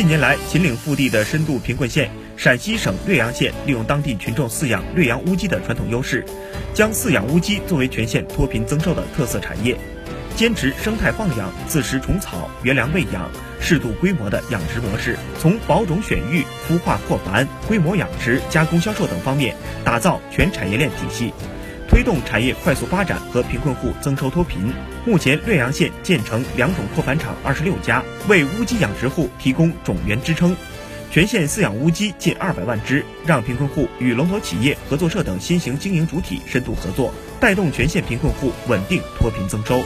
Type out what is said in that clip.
近年来，秦岭腹地的深度贫困县陕西省略阳县，利用当地群众饲养略阳乌鸡的传统优势，将饲养乌鸡作为全县脱贫增收的特色产业，坚持生态放养、自食虫草、原粮喂养、适度规模的养殖模式，从保种选育、孵化扩繁、规模养殖、加工销售等方面打造全产业链体系。推动产业快速发展和贫困户增收脱贫。目前，略阳县建成两种扩繁场二十六家，为乌鸡养殖户提供种源支撑。全县饲养乌鸡近二百万只，让贫困户与龙头企业、合作社等新型经营主体深度合作，带动全县贫困户稳定脱贫增收。